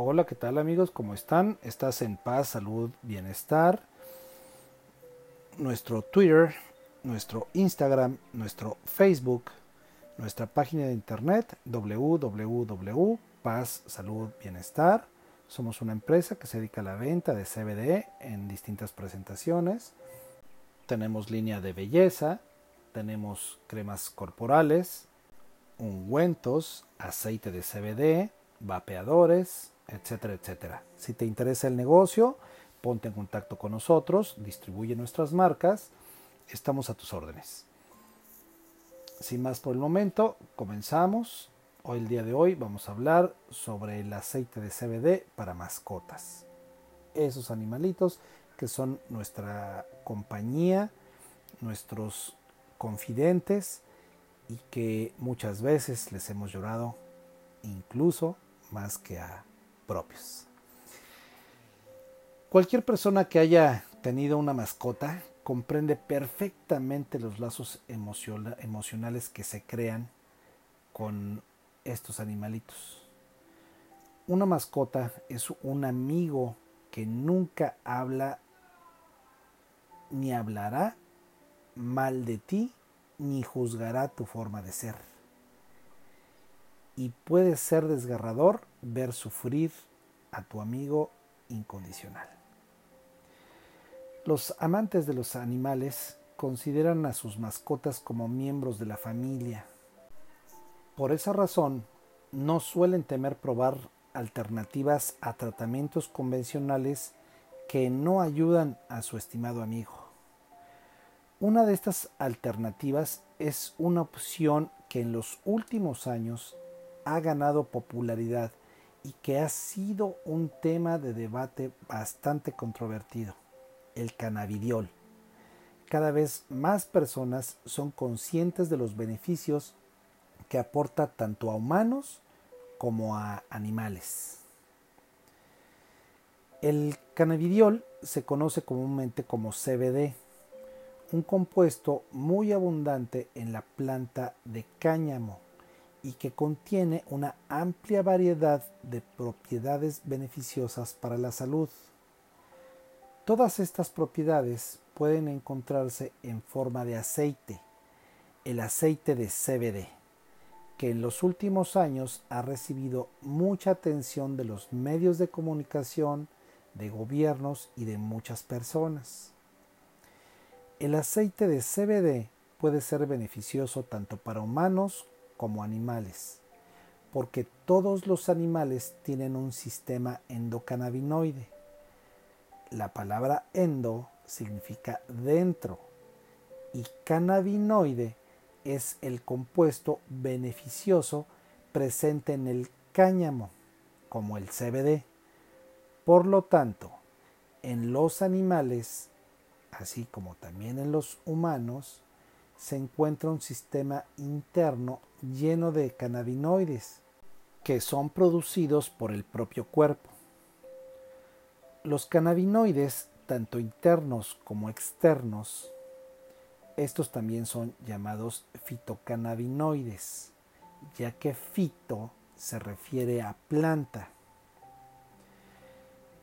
Hola, ¿qué tal amigos? ¿Cómo están? ¿Estás en paz, salud, bienestar? Nuestro Twitter, nuestro Instagram, nuestro Facebook, nuestra página de internet www.paz, salud, bienestar. Somos una empresa que se dedica a la venta de CBD en distintas presentaciones. Tenemos línea de belleza, tenemos cremas corporales, ungüentos, aceite de CBD, vapeadores, etcétera, etcétera. Si te interesa el negocio, ponte en contacto con nosotros, distribuye nuestras marcas, estamos a tus órdenes. Sin más por el momento, comenzamos. Hoy, el día de hoy, vamos a hablar sobre el aceite de CBD para mascotas. Esos animalitos que son nuestra compañía, nuestros confidentes y que muchas veces les hemos llorado incluso más que a propios. Cualquier persona que haya tenido una mascota comprende perfectamente los lazos emocionales que se crean con estos animalitos. Una mascota es un amigo que nunca habla ni hablará mal de ti ni juzgará tu forma de ser. Y puede ser desgarrador ver sufrir a tu amigo incondicional. Los amantes de los animales consideran a sus mascotas como miembros de la familia. Por esa razón, no suelen temer probar alternativas a tratamientos convencionales que no ayudan a su estimado amigo. Una de estas alternativas es una opción que en los últimos años ha ganado popularidad y que ha sido un tema de debate bastante controvertido, el cannabidiol. Cada vez más personas son conscientes de los beneficios que aporta tanto a humanos como a animales. El cannabidiol se conoce comúnmente como CBD, un compuesto muy abundante en la planta de cáñamo y que contiene una amplia variedad de propiedades beneficiosas para la salud. Todas estas propiedades pueden encontrarse en forma de aceite, el aceite de CBD, que en los últimos años ha recibido mucha atención de los medios de comunicación, de gobiernos y de muchas personas. El aceite de CBD puede ser beneficioso tanto para humanos como animales, porque todos los animales tienen un sistema endocannabinoide. La palabra endo significa dentro y cannabinoide es el compuesto beneficioso presente en el cáñamo, como el CBD. Por lo tanto, en los animales, así como también en los humanos, se encuentra un sistema interno lleno de cannabinoides que son producidos por el propio cuerpo. Los cannabinoides, tanto internos como externos, estos también son llamados fitocannabinoides, ya que fito se refiere a planta.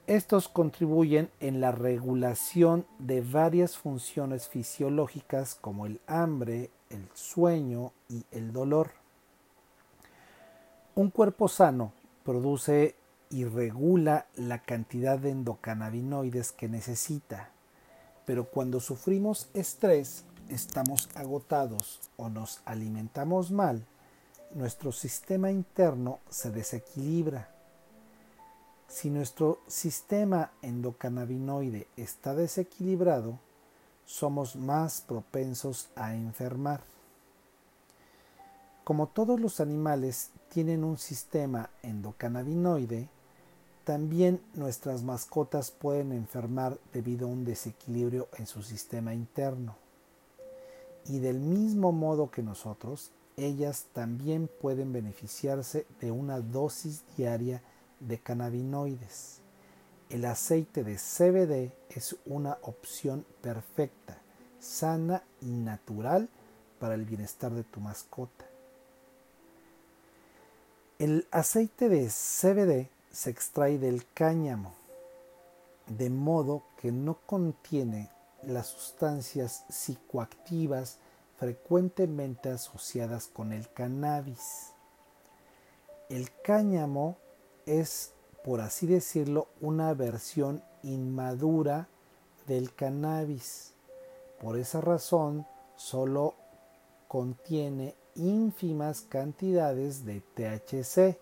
Estos contribuyen en la regulación de varias funciones fisiológicas como el hambre, el sueño y el dolor. Un cuerpo sano produce y regula la cantidad de endocannabinoides que necesita, pero cuando sufrimos estrés, estamos agotados o nos alimentamos mal, nuestro sistema interno se desequilibra si nuestro sistema endocannabinoide está desequilibrado, somos más propensos a enfermar. Como todos los animales tienen un sistema endocannabinoide, también nuestras mascotas pueden enfermar debido a un desequilibrio en su sistema interno. Y del mismo modo que nosotros, ellas también pueden beneficiarse de una dosis diaria de cannabinoides. El aceite de CBD es una opción perfecta, sana y natural para el bienestar de tu mascota. El aceite de CBD se extrae del cáñamo, de modo que no contiene las sustancias psicoactivas frecuentemente asociadas con el cannabis. El cáñamo es, por así decirlo, una versión inmadura del cannabis. Por esa razón, solo contiene ínfimas cantidades de THC,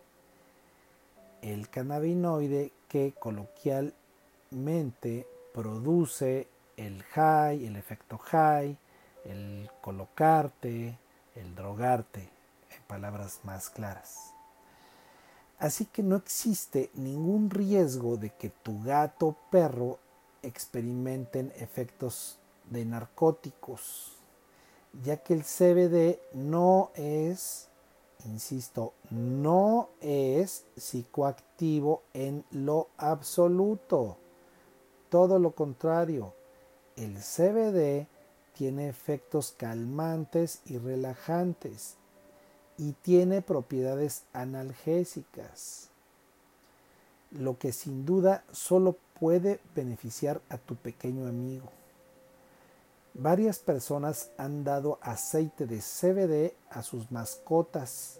el cannabinoide que coloquialmente produce el high, el efecto high, el colocarte, el drogarte, en palabras más claras. Así que no existe ningún riesgo de que tu gato o perro experimenten efectos de narcóticos, ya que el CBD no es, insisto, no es psicoactivo en lo absoluto. Todo lo contrario, el CBD tiene efectos calmantes y relajantes y tiene propiedades analgésicas, lo que sin duda solo puede beneficiar a tu pequeño amigo. Varias personas han dado aceite de CBD a sus mascotas.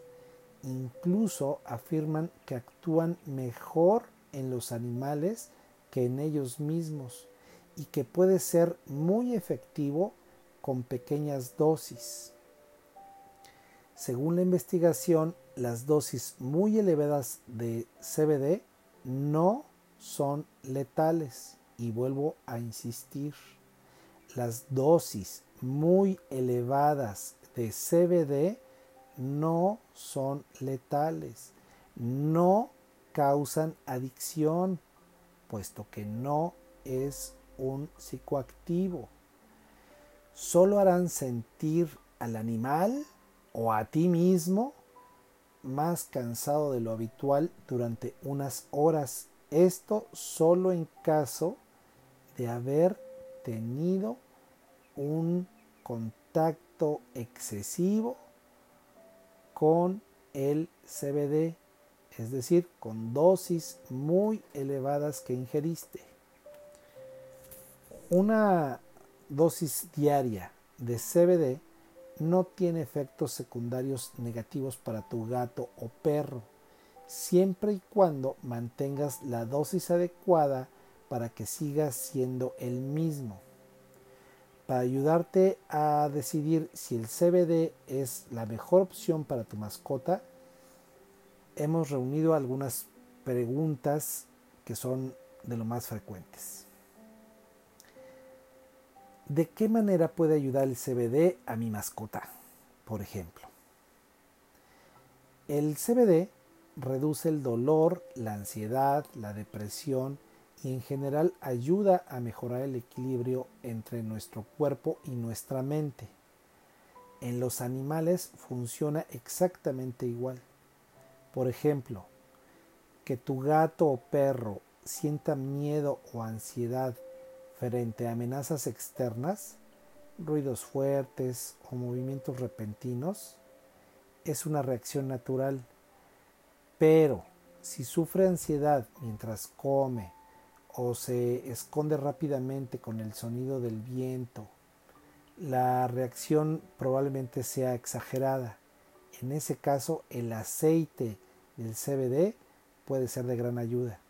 Incluso afirman que actúan mejor en los animales que en ellos mismos y que puede ser muy efectivo con pequeñas dosis. Según la investigación, las dosis muy elevadas de CBD no son letales. Y vuelvo a insistir, las dosis muy elevadas de CBD no son letales, no causan adicción, puesto que no es un psicoactivo. Solo harán sentir al animal o a ti mismo más cansado de lo habitual durante unas horas. Esto solo en caso de haber tenido un contacto excesivo con el CBD, es decir, con dosis muy elevadas que ingeriste. Una dosis diaria de CBD no tiene efectos secundarios negativos para tu gato o perro, siempre y cuando mantengas la dosis adecuada para que sigas siendo el mismo. Para ayudarte a decidir si el CBD es la mejor opción para tu mascota, hemos reunido algunas preguntas que son de lo más frecuentes. ¿De qué manera puede ayudar el CBD a mi mascota? Por ejemplo, el CBD reduce el dolor, la ansiedad, la depresión y en general ayuda a mejorar el equilibrio entre nuestro cuerpo y nuestra mente. En los animales funciona exactamente igual. Por ejemplo, que tu gato o perro sienta miedo o ansiedad frente a amenazas externas, ruidos fuertes o movimientos repentinos, es una reacción natural. Pero si sufre ansiedad mientras come o se esconde rápidamente con el sonido del viento, la reacción probablemente sea exagerada. En ese caso, el aceite del CBD puede ser de gran ayuda.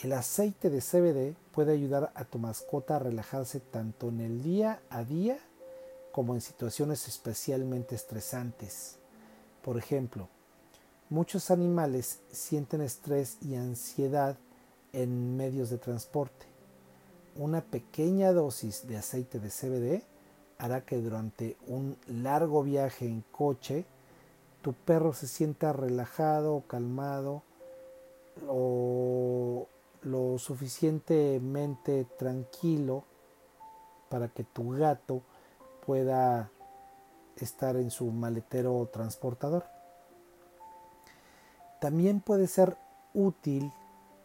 El aceite de CBD puede ayudar a tu mascota a relajarse tanto en el día a día como en situaciones especialmente estresantes. Por ejemplo, muchos animales sienten estrés y ansiedad en medios de transporte. Una pequeña dosis de aceite de CBD hará que durante un largo viaje en coche tu perro se sienta relajado, calmado o lo suficientemente tranquilo para que tu gato pueda estar en su maletero transportador. También puede ser útil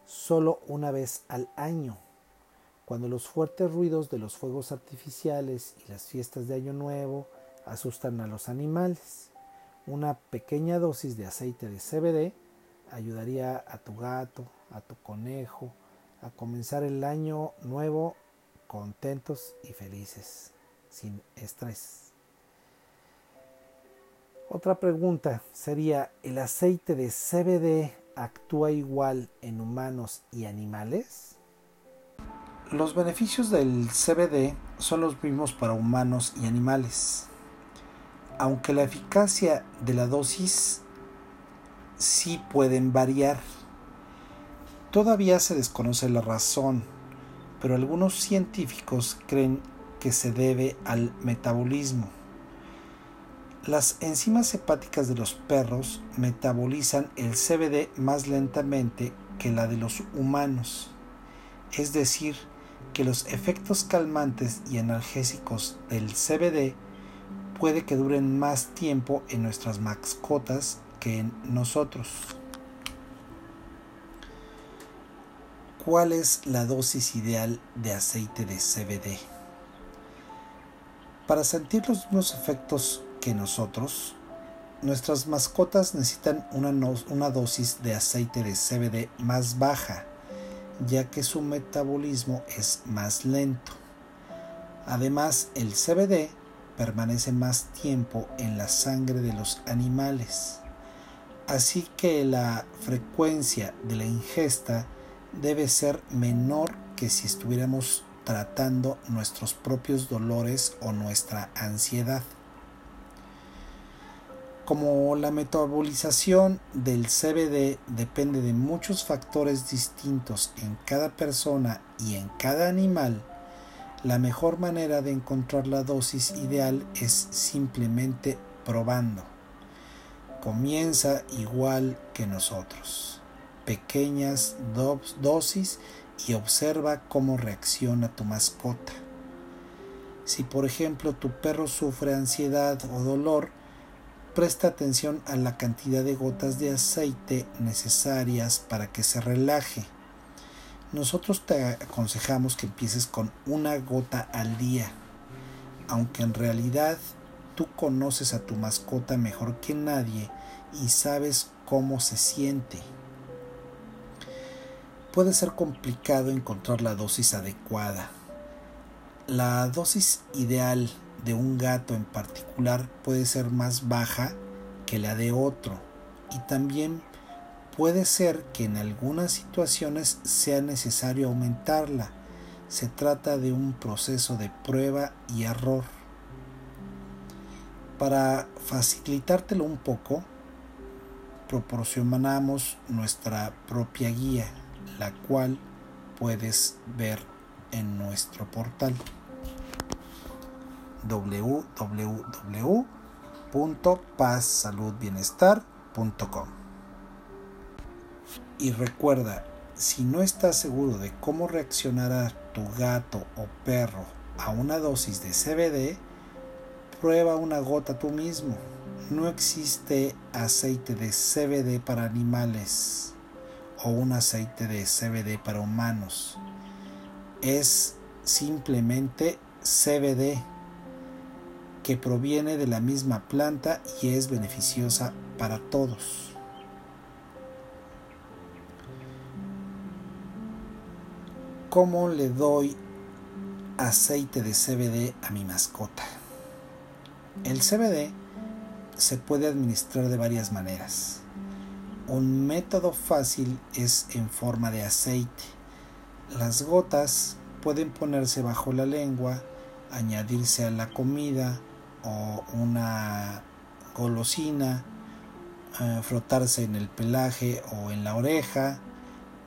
solo una vez al año, cuando los fuertes ruidos de los fuegos artificiales y las fiestas de Año Nuevo asustan a los animales. Una pequeña dosis de aceite de CBD ayudaría a tu gato, a tu conejo, a comenzar el año nuevo contentos y felices, sin estrés. Otra pregunta sería, ¿el aceite de CBD actúa igual en humanos y animales? Los beneficios del CBD son los mismos para humanos y animales, aunque la eficacia de la dosis sí pueden variar. Todavía se desconoce la razón, pero algunos científicos creen que se debe al metabolismo. Las enzimas hepáticas de los perros metabolizan el CBD más lentamente que la de los humanos, es decir, que los efectos calmantes y analgésicos del CBD puede que duren más tiempo en nuestras mascotas que en nosotros. ¿Cuál es la dosis ideal de aceite de CBD? Para sentir los mismos efectos que nosotros, nuestras mascotas necesitan una, dosis de aceite de CBD más baja, ya que su metabolismo es más lento. Además, el CBD permanece más tiempo en la sangre de los animales, así que la frecuencia de la ingesta debe ser menor que si estuviéramos tratando nuestros propios dolores o nuestra ansiedad. Como la metabolización del CBD depende de muchos factores distintos en cada persona y en cada animal, la mejor manera de encontrar la dosis ideal es simplemente probando. Comienza igual que nosotros, pequeñas dosis y observa cómo reacciona tu mascota. Si por ejemplo tu perro sufre ansiedad o dolor, Presta atención a la cantidad de gotas de aceite necesarias para que se relaje. Nosotros te aconsejamos que empieces con una gota al día, aunque en realidad tú conoces a tu mascota mejor que nadie y sabes cómo se siente. Puede ser complicado encontrar la dosis adecuada. La dosis ideal de un gato en particular puede ser más baja que la de otro y también puede ser que en algunas situaciones sea necesario aumentarla. Se trata de un proceso de prueba y error. Para facilitártelo un poco, proporcionamos nuestra propia guía, la cual puedes ver en nuestro portal www.pazsaludbienestar.com. Y recuerda, si no estás seguro de cómo reaccionará tu gato o perro a una dosis de CBD, prueba una gota tú mismo. No existe aceite de CBD para animales o un aceite de CBD para humanos. Es simplemente CBD que proviene de la misma planta y es beneficiosa para todos. ¿Cómo le doy aceite de CBD a mi mascota? El CBD se puede administrar de varias maneras. Un método fácil es en forma de aceite. Las gotas pueden ponerse bajo la lengua, añadirse a la comida, o una golosina, eh, frotarse en el pelaje o en la oreja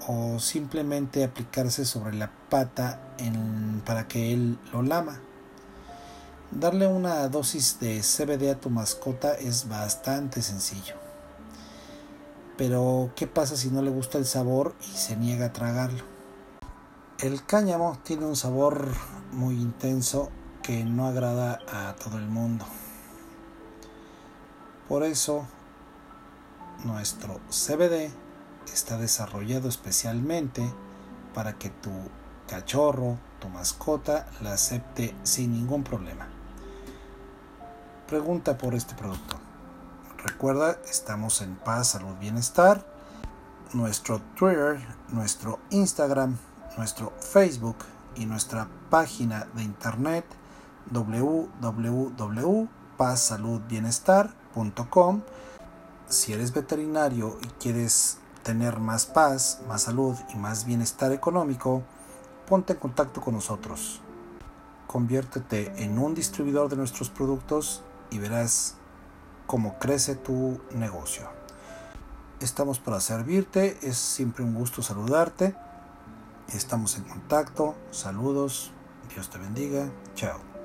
o simplemente aplicarse sobre la pata para que él lo lama. Darle una dosis de CBD a tu mascota es bastante sencillo. Pero, ¿qué pasa si no le gusta el sabor y se niega a tragarlo? El cáñamo tiene un sabor muy intenso que no agrada a todo el mundo. Por eso, nuestro CBD está desarrollado especialmente para que tu cachorro, tu mascota, la acepte sin ningún problema. Pregunta por este producto. Recuerda, estamos en paz, salud, bienestar nuestro Twitter, nuestro Instagram, nuestro Facebook y nuestra página de internet www.pazsaludbienestar.com. Si eres veterinario y quieres tener más paz, más salud y más bienestar económico, ponte en contacto con nosotros. Conviértete en un distribuidor de nuestros productos y verás cómo crece tu negocio. Estamos para servirte, es siempre un gusto saludarte. Estamos en contacto, saludos, Dios te bendiga, chao.